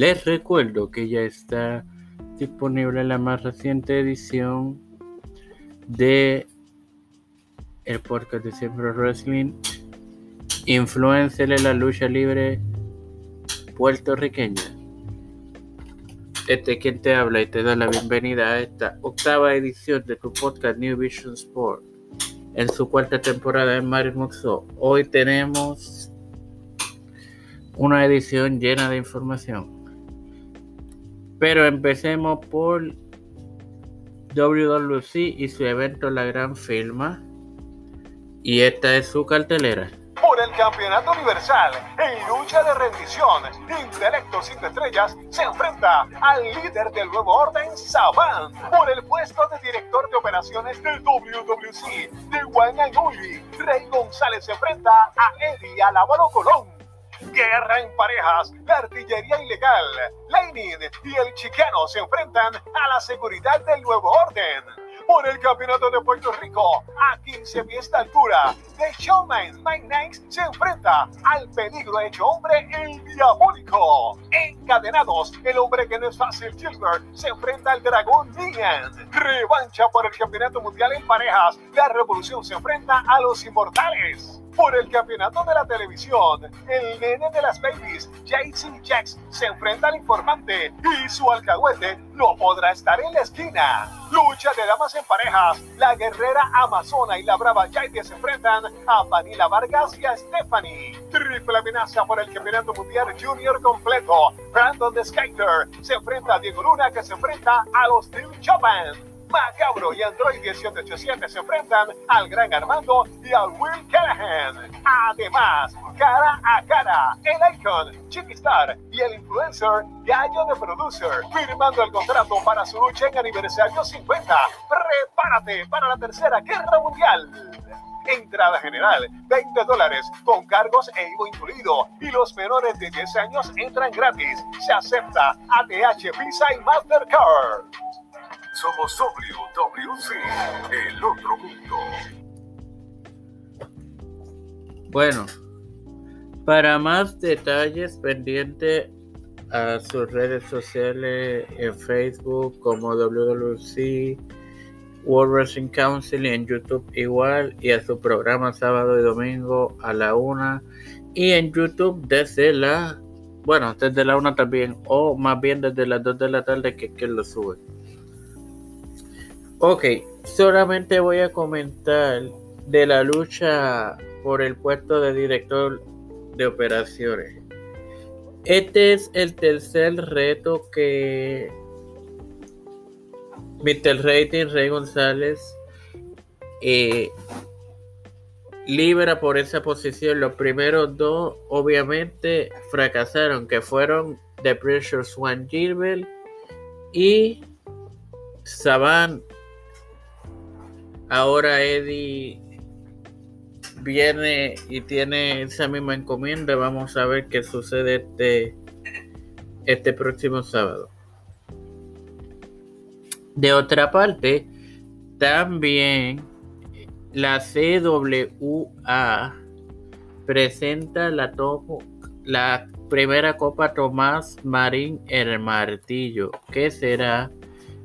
Les recuerdo que ya está disponible la más reciente edición de el podcast de Siempre Wrestling, influencer de la lucha libre puertorriqueña. Este quien te habla y te da la bienvenida a esta octava edición de tu podcast New Vision Sport en su cuarta temporada en Mario Moxo. Hoy tenemos una edición llena de información. Pero empecemos por WWC y su evento La Gran Firma. Y esta es su cartelera. Por el Campeonato Universal, en lucha de rendición, Intelecto 5 Estrellas se enfrenta al líder del nuevo orden, Saban, por el puesto de director de operaciones del WWC de Guanayuli. Rey González se enfrenta a Eddie Alábalo Colón Guerra en parejas, la artillería ilegal, Lenin y el chicano se enfrentan a la seguridad del nuevo orden. Por el campeonato de Puerto Rico, a 15 pies de altura, The Showman Mike Nice se enfrenta al peligro hecho hombre, el diabólico. Encadenados, el hombre que no es fácil, Gilbert, se enfrenta al dragón Nian. Revancha por el campeonato mundial en parejas, la revolución se enfrenta a los inmortales por el campeonato de la televisión. El nene de las babies, JC Jax, se enfrenta al informante y su alcahuete no podrá estar en la esquina. Lucha de damas en parejas. La guerrera amazona y la brava Jaide se enfrentan a Vanilla Vargas y a Stephanie. Triple amenaza por el campeonato mundial junior completo. Brandon the Skater se enfrenta a Diego Luna que se enfrenta a los Steel Chopin. Macabro y Android 1887 se enfrentan al Gran Armando y al Will Callahan. Además, cara a cara, el Icon, Chiquistar y el influencer Gallo de Producer, firmando el contrato para su lucha en aniversario 50. Prepárate para la tercera guerra mundial. Entrada general, 20 dólares, con cargos e IVA incluido. Y los menores de 10 años entran gratis. Se acepta ATH, Visa y Mastercard. Somos WWC, el otro mundo. Bueno, para más detalles pendiente a sus redes sociales en Facebook como WWC, World Wrestling Council y en YouTube igual y a su programa sábado y domingo a la una y en YouTube desde la bueno desde la una también o más bien desde las 2 de la tarde que, que lo sube. Ok, solamente voy a comentar de la lucha por el puesto de director de operaciones. Este es el tercer reto que Mr. Rating Rey González eh, libra por esa posición. Los primeros dos obviamente fracasaron, que fueron The Pressure Swan Gilbert y Saban Ahora Eddie viene y tiene esa misma encomienda. Vamos a ver qué sucede este, este próximo sábado. De otra parte, también la CWA presenta la, la primera Copa Tomás Marín El Martillo, que será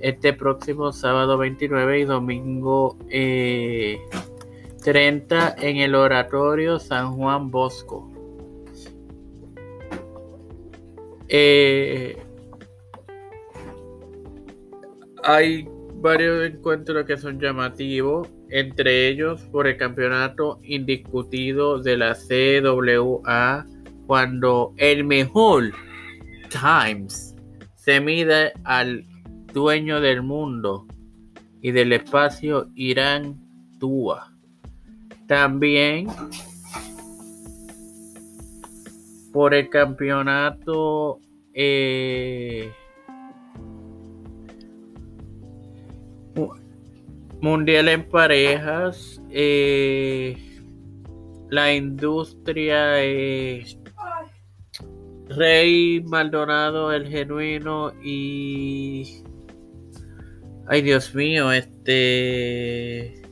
este próximo sábado 29 y domingo 30 eh, en el Oratorio San Juan Bosco. Eh, hay varios encuentros que son llamativos, entre ellos por el campeonato indiscutido de la CWA, cuando el mejor Times se mide al dueño del mundo y del espacio Irán Tua. También por el campeonato eh, mundial en parejas, eh, la industria es Rey Maldonado el genuino y Ay, Dios mío, este.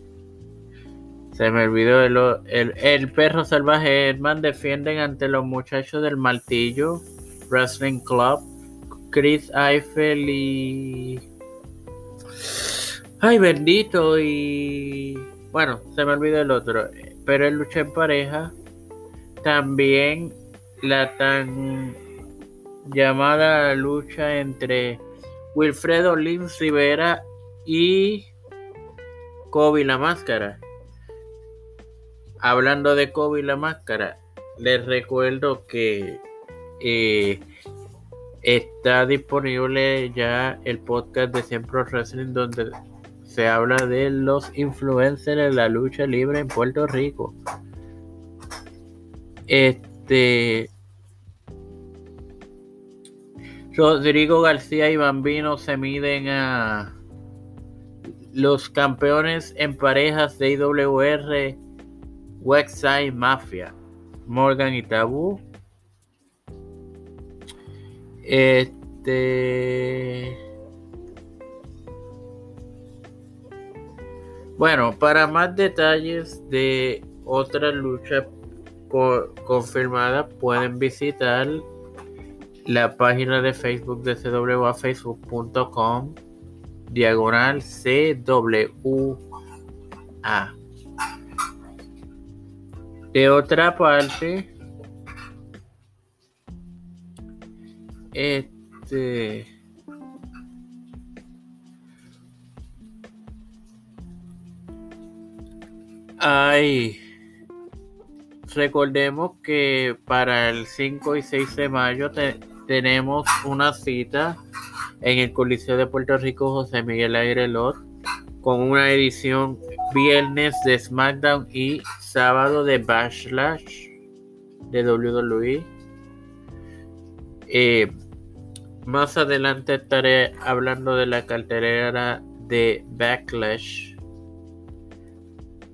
Se me olvidó el, el, perro salvaje Edman defienden ante los muchachos del Martillo Wrestling Club Chris Eiffel y. Ay, bendito. Y. Bueno, se me olvidó el otro. Pero él lucha en pareja. También la tan llamada lucha entre Wilfredo Lins Rivera y Kobe la Máscara. Hablando de Kobe la Máscara, les recuerdo que eh, está disponible ya el podcast de Siempre Wrestling donde se habla de los influencers de la lucha libre en Puerto Rico. Este Rodrigo García y Bambino se miden a los campeones en parejas de IWR Westside Mafia, Morgan y Tabú. Este. Bueno, para más detalles de otra lucha confirmada, pueden visitar la página de Facebook de CWA, facebook.com, diagonal CWA. De otra parte, este hay recordemos que para el 5 y 6 de mayo tenemos una cita en el Coliseo de Puerto Rico José Miguel Aguirre con una edición viernes de SmackDown y sábado de Backlash de WWE. Eh, más adelante estaré hablando de la cartelera de Backlash.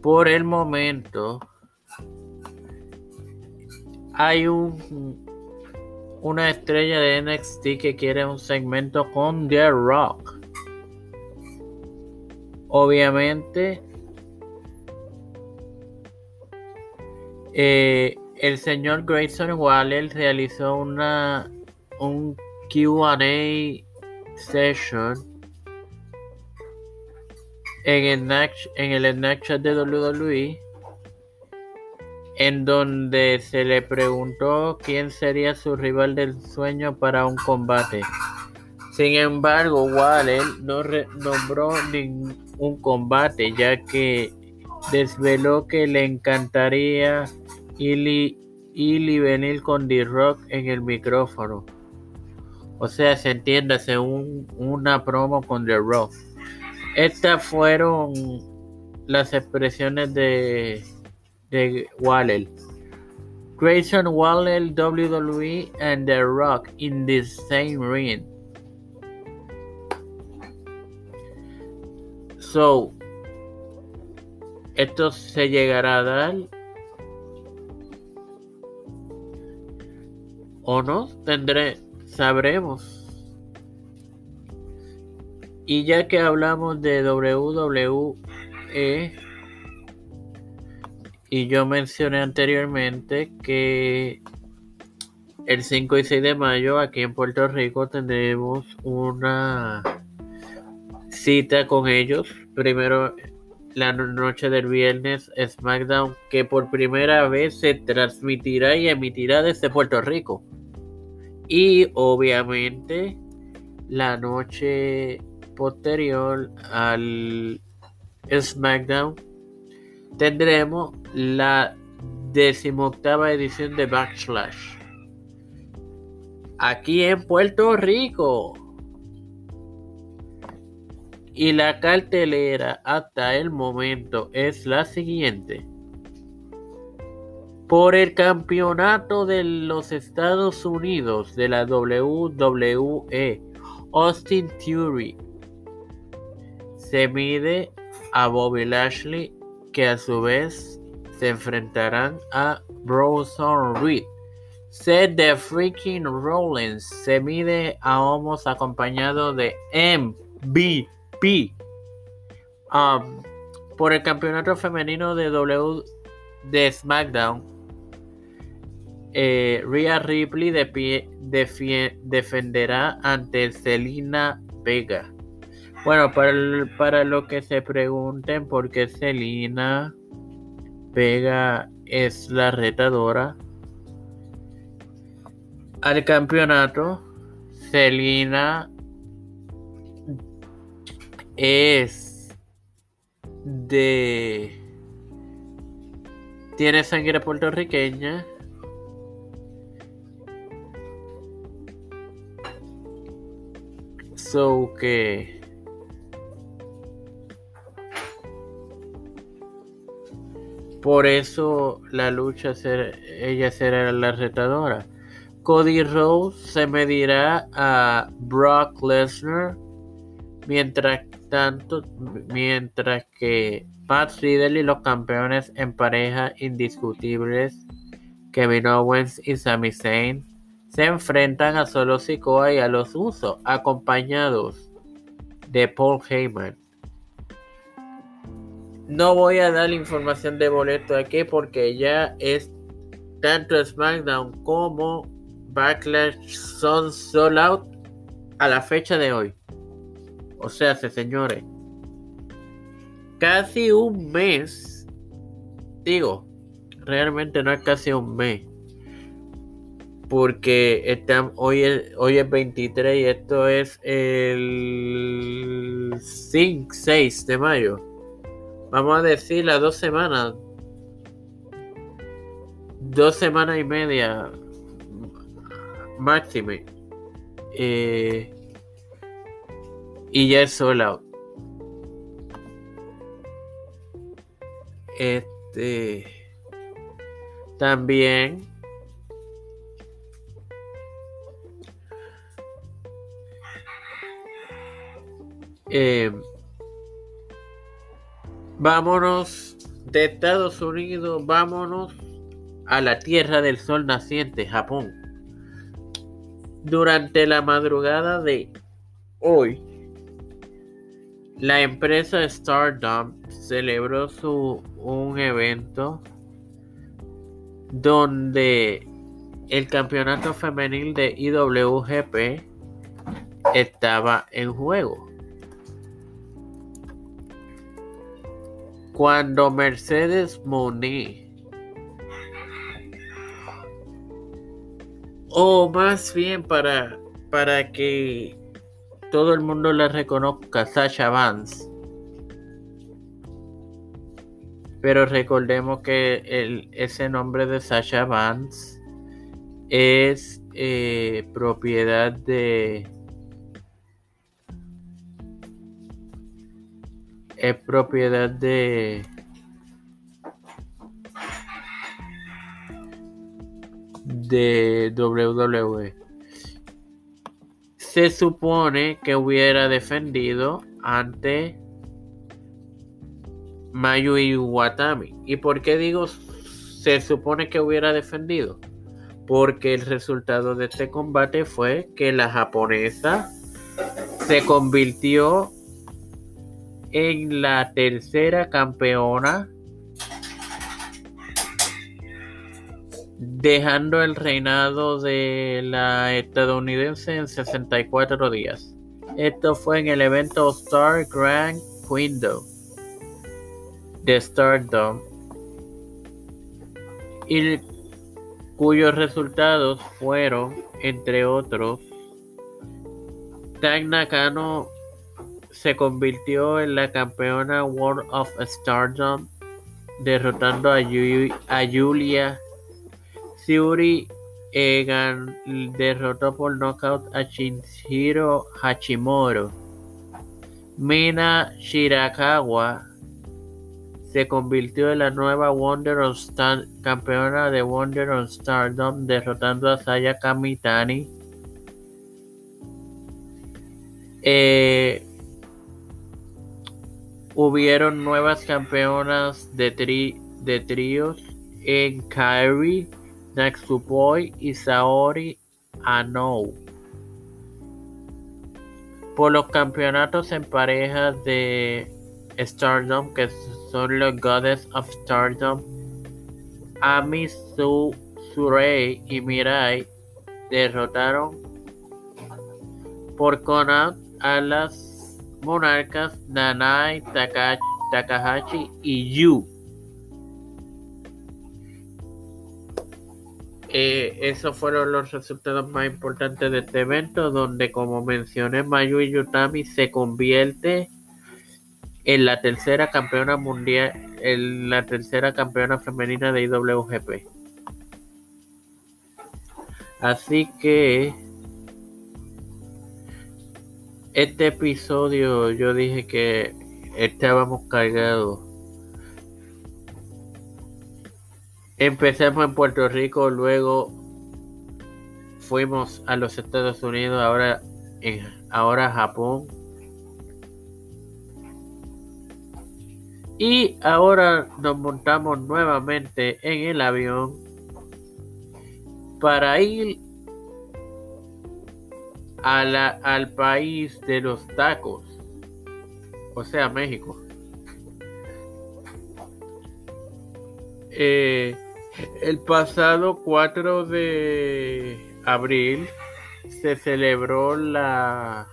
Por el momento hay un una estrella de NXT que quiere un segmento con The Rock. Obviamente Eh, el señor Grayson Waller realizó una un QA session en el, en el Snapchat de WWE en donde se le preguntó quién sería su rival del sueño para un combate. Sin embargo, Waller no nombró ningún combate, ya que desveló que le encantaría y venir con D-Rock en el micrófono. O sea, se entiende un, una promo con The Rock. Estas fueron las expresiones de, de Waller. Grayson Waller, WWE, and The Rock in the same ring. So, esto se llegará a dar o no, tendré, sabremos. Y ya que hablamos de WWE, y yo mencioné anteriormente que el 5 y 6 de mayo aquí en Puerto Rico tendremos una cita con ellos. Primero la noche del viernes SmackDown que por primera vez se transmitirá y emitirá desde Puerto Rico. Y obviamente la noche posterior al SmackDown tendremos la decimoctava edición de Backlash. Aquí en Puerto Rico. Y la cartelera hasta el momento es la siguiente por el campeonato de los Estados Unidos de la WWE, Austin Theory se mide a Bobby Lashley, que a su vez se enfrentarán a Bronson Reed. Seth de Freaking Rollins se mide a Homos acompañado de MVP. Um, por el campeonato femenino de W de SmackDown, eh, Rhea Ripley defenderá ante Selina Vega. Bueno, para, para lo que se pregunten por qué Selina Vega es la retadora al campeonato, Selina es de tiene sangre puertorriqueña. So que por eso la lucha ser, ella será la retadora Cody Rhodes se medirá a Brock Lesnar mientras tanto mientras que Pat Riddle y los campeones en pareja indiscutibles Kevin Owens y Sami Zayn se enfrentan a Solo Sikoa y a los Usos, acompañados de Paul Heyman. No voy a dar información de boleto aquí porque ya es tanto SmackDown como Backlash son sold out a la fecha de hoy. O sea, señores, casi un mes, digo, realmente no es casi un mes, porque hoy, es, hoy es 23 y esto es el 5, 6 de mayo. Vamos a decir las dos semanas, dos semanas y media máximo. Eh, y ya es solo Este. También. Eh, vámonos de Estados Unidos, vámonos a la Tierra del Sol naciente, Japón. Durante la madrugada de hoy, la empresa Stardom celebró su, un evento donde el campeonato femenil de IWGP estaba en juego. Cuando Mercedes Monet o más bien para, para que todo el mundo la reconozca, Sasha Vance. Pero recordemos que el, ese nombre de Sasha Vance es eh, propiedad de... Es propiedad de... WWE. Se supone que hubiera defendido ante Mayu Iwatami. ¿Y por qué digo se supone que hubiera defendido? Porque el resultado de este combate fue que la japonesa se convirtió en la tercera campeona dejando el reinado de la estadounidense en 64 días. Esto fue en el evento Star Grand Window de Stardom y cuyos resultados fueron, entre otros, Tang Nakano se convirtió en la campeona World of Stardom derrotando a, a Julia Yuri Egan derrotó por knockout a Shinjiro Hachimoro. Mina Shirakawa se convirtió en la nueva Wonder of Star campeona de Wonder of Stardom derrotando a Saya Kamitani. Eh, hubieron nuevas campeonas de, tri de tríos en Kairi Natsupoi y Saori Anou. Por los campeonatos en parejas de Stardom, que son los Goddess of Stardom, Ami Surrey y Mirai derrotaron por Conan a las monarcas Nanai, Takahashi y Yu. Eh, esos fueron los resultados más importantes de este evento, donde como mencioné, Mayui Yutami se convierte en la tercera campeona mundial, en la tercera campeona femenina de IWGP. Así que este episodio yo dije que estábamos cargados. Empecemos en Puerto Rico, luego fuimos a los Estados Unidos, ahora en ahora Japón. Y ahora nos montamos nuevamente en el avión para ir al país de los tacos, o sea, México. Eh, el pasado 4 de abril se celebró la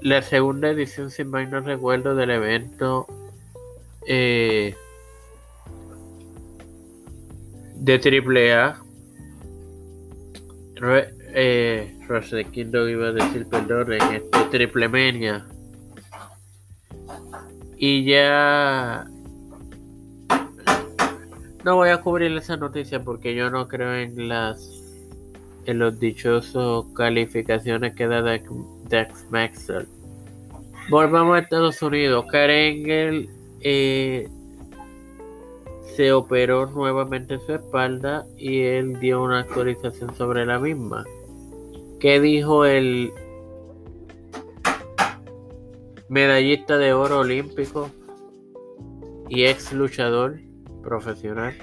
la segunda edición, sin más no recuerdo, del evento eh, de AAA. Eh, Rose Kingdom iba a decir perdón en este Triple Mania. Y ya no voy a cubrir esa noticia porque yo no creo en las en los dichosos calificaciones que da Dex Maxwell. Volvamos a Estados Unidos. Karen eh, se operó nuevamente su espalda y él dio una actualización sobre la misma. ¿Qué dijo el medallista de oro olímpico y ex luchador profesional?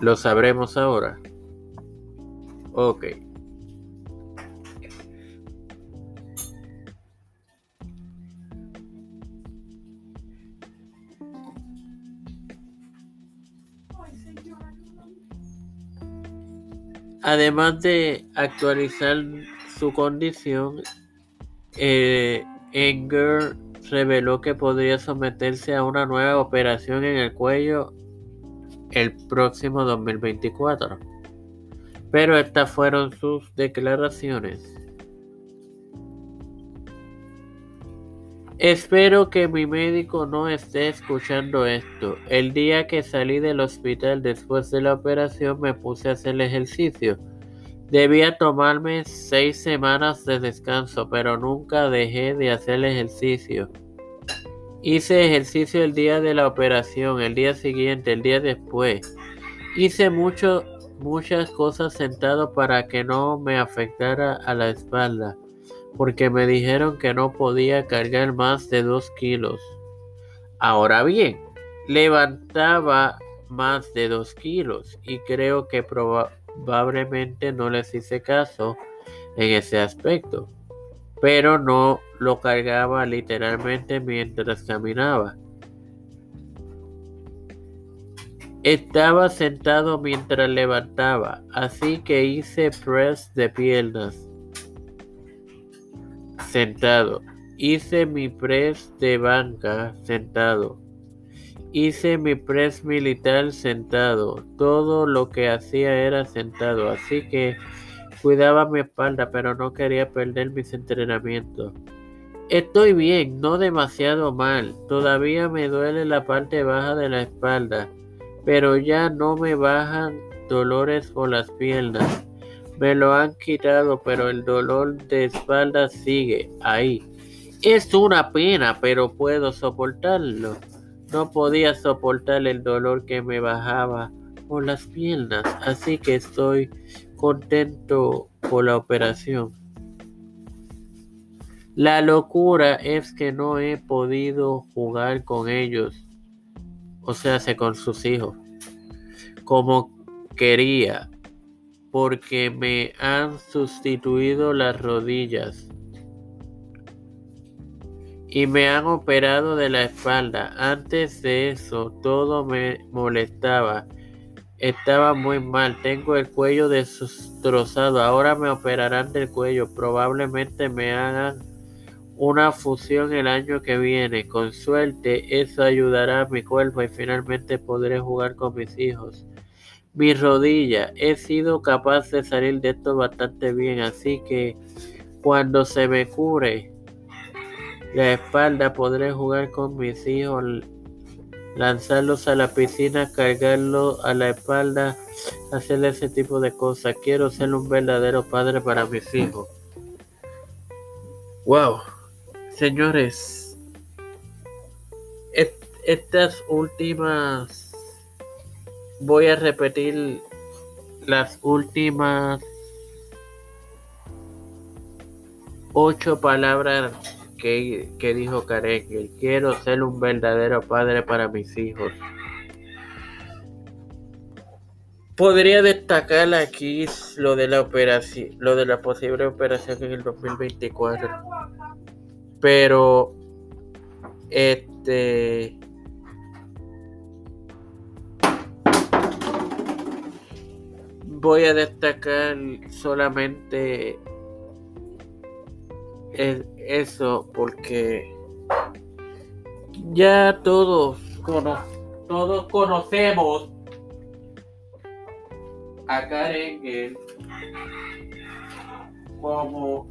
Lo sabremos ahora. Ok. Además de actualizar su condición, eh, Enger reveló que podría someterse a una nueva operación en el cuello el próximo 2024. Pero estas fueron sus declaraciones. Espero que mi médico no esté escuchando esto. El día que salí del hospital después de la operación me puse a hacer ejercicio. Debía tomarme seis semanas de descanso, pero nunca dejé de hacer ejercicio. Hice ejercicio el día de la operación, el día siguiente, el día después. Hice mucho, muchas cosas sentado para que no me afectara a la espalda porque me dijeron que no podía cargar más de dos kilos. Ahora bien, levantaba más de dos kilos y creo que probablemente no les hice caso en ese aspecto, pero no lo cargaba literalmente mientras caminaba. Estaba sentado mientras levantaba, así que hice press de piernas sentado. Hice mi press de banca sentado. Hice mi press militar sentado. Todo lo que hacía era sentado. Así que cuidaba mi espalda, pero no quería perder mis entrenamientos. Estoy bien, no demasiado mal. Todavía me duele la parte baja de la espalda, pero ya no me bajan dolores por las piernas. Me lo han quitado, pero el dolor de espalda sigue ahí. Es una pena, pero puedo soportarlo. No podía soportar el dolor que me bajaba por las piernas, así que estoy contento por la operación. La locura es que no he podido jugar con ellos, o sea, con sus hijos, como quería porque me han sustituido las rodillas. y me han operado de la espalda. Antes de eso, todo me molestaba. Estaba muy mal. Tengo el cuello destrozado. Ahora me operarán del cuello. Probablemente me hagan una fusión el año que viene. Con suerte, eso ayudará a mi cuerpo y finalmente podré jugar con mis hijos. Mi rodilla. He sido capaz de salir de esto bastante bien. Así que cuando se me cure la espalda podré jugar con mis hijos, lanzarlos a la piscina, cargarlos a la espalda, hacer ese tipo de cosas. Quiero ser un verdadero padre para mis hijos. Wow, señores, estas últimas, voy a repetir las últimas ocho palabras que, dijo Karen, que quiero ser un verdadero padre para mis hijos. Podría destacar aquí lo de la operación, lo de la posible operación en el 2024. Pero este voy a destacar solamente eso porque ya todos, todos conocemos a Karen como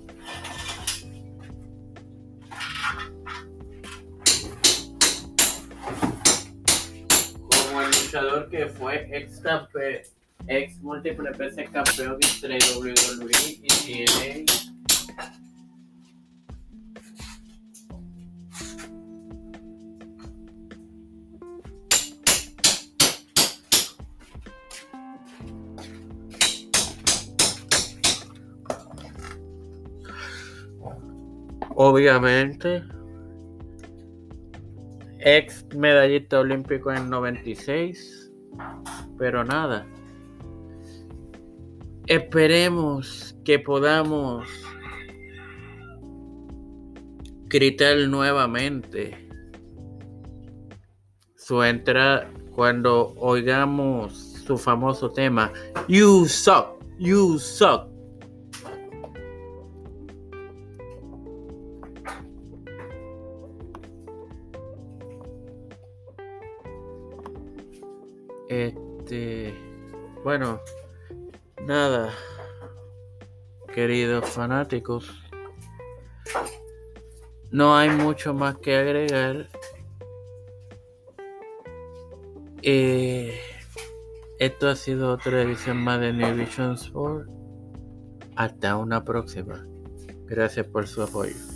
como el luchador que fue ex campeón, ex múltiple veces campeón entre WWE y TNA Obviamente. Ex medallista olímpico en 96. Pero nada. Esperemos que podamos gritar nuevamente su entrada cuando oigamos su famoso tema You suck, you suck. Este, bueno, nada, queridos fanáticos, no hay mucho más que agregar. Eh, esto ha sido otra edición más de New Vision Sport. Hasta una próxima. Gracias por su apoyo.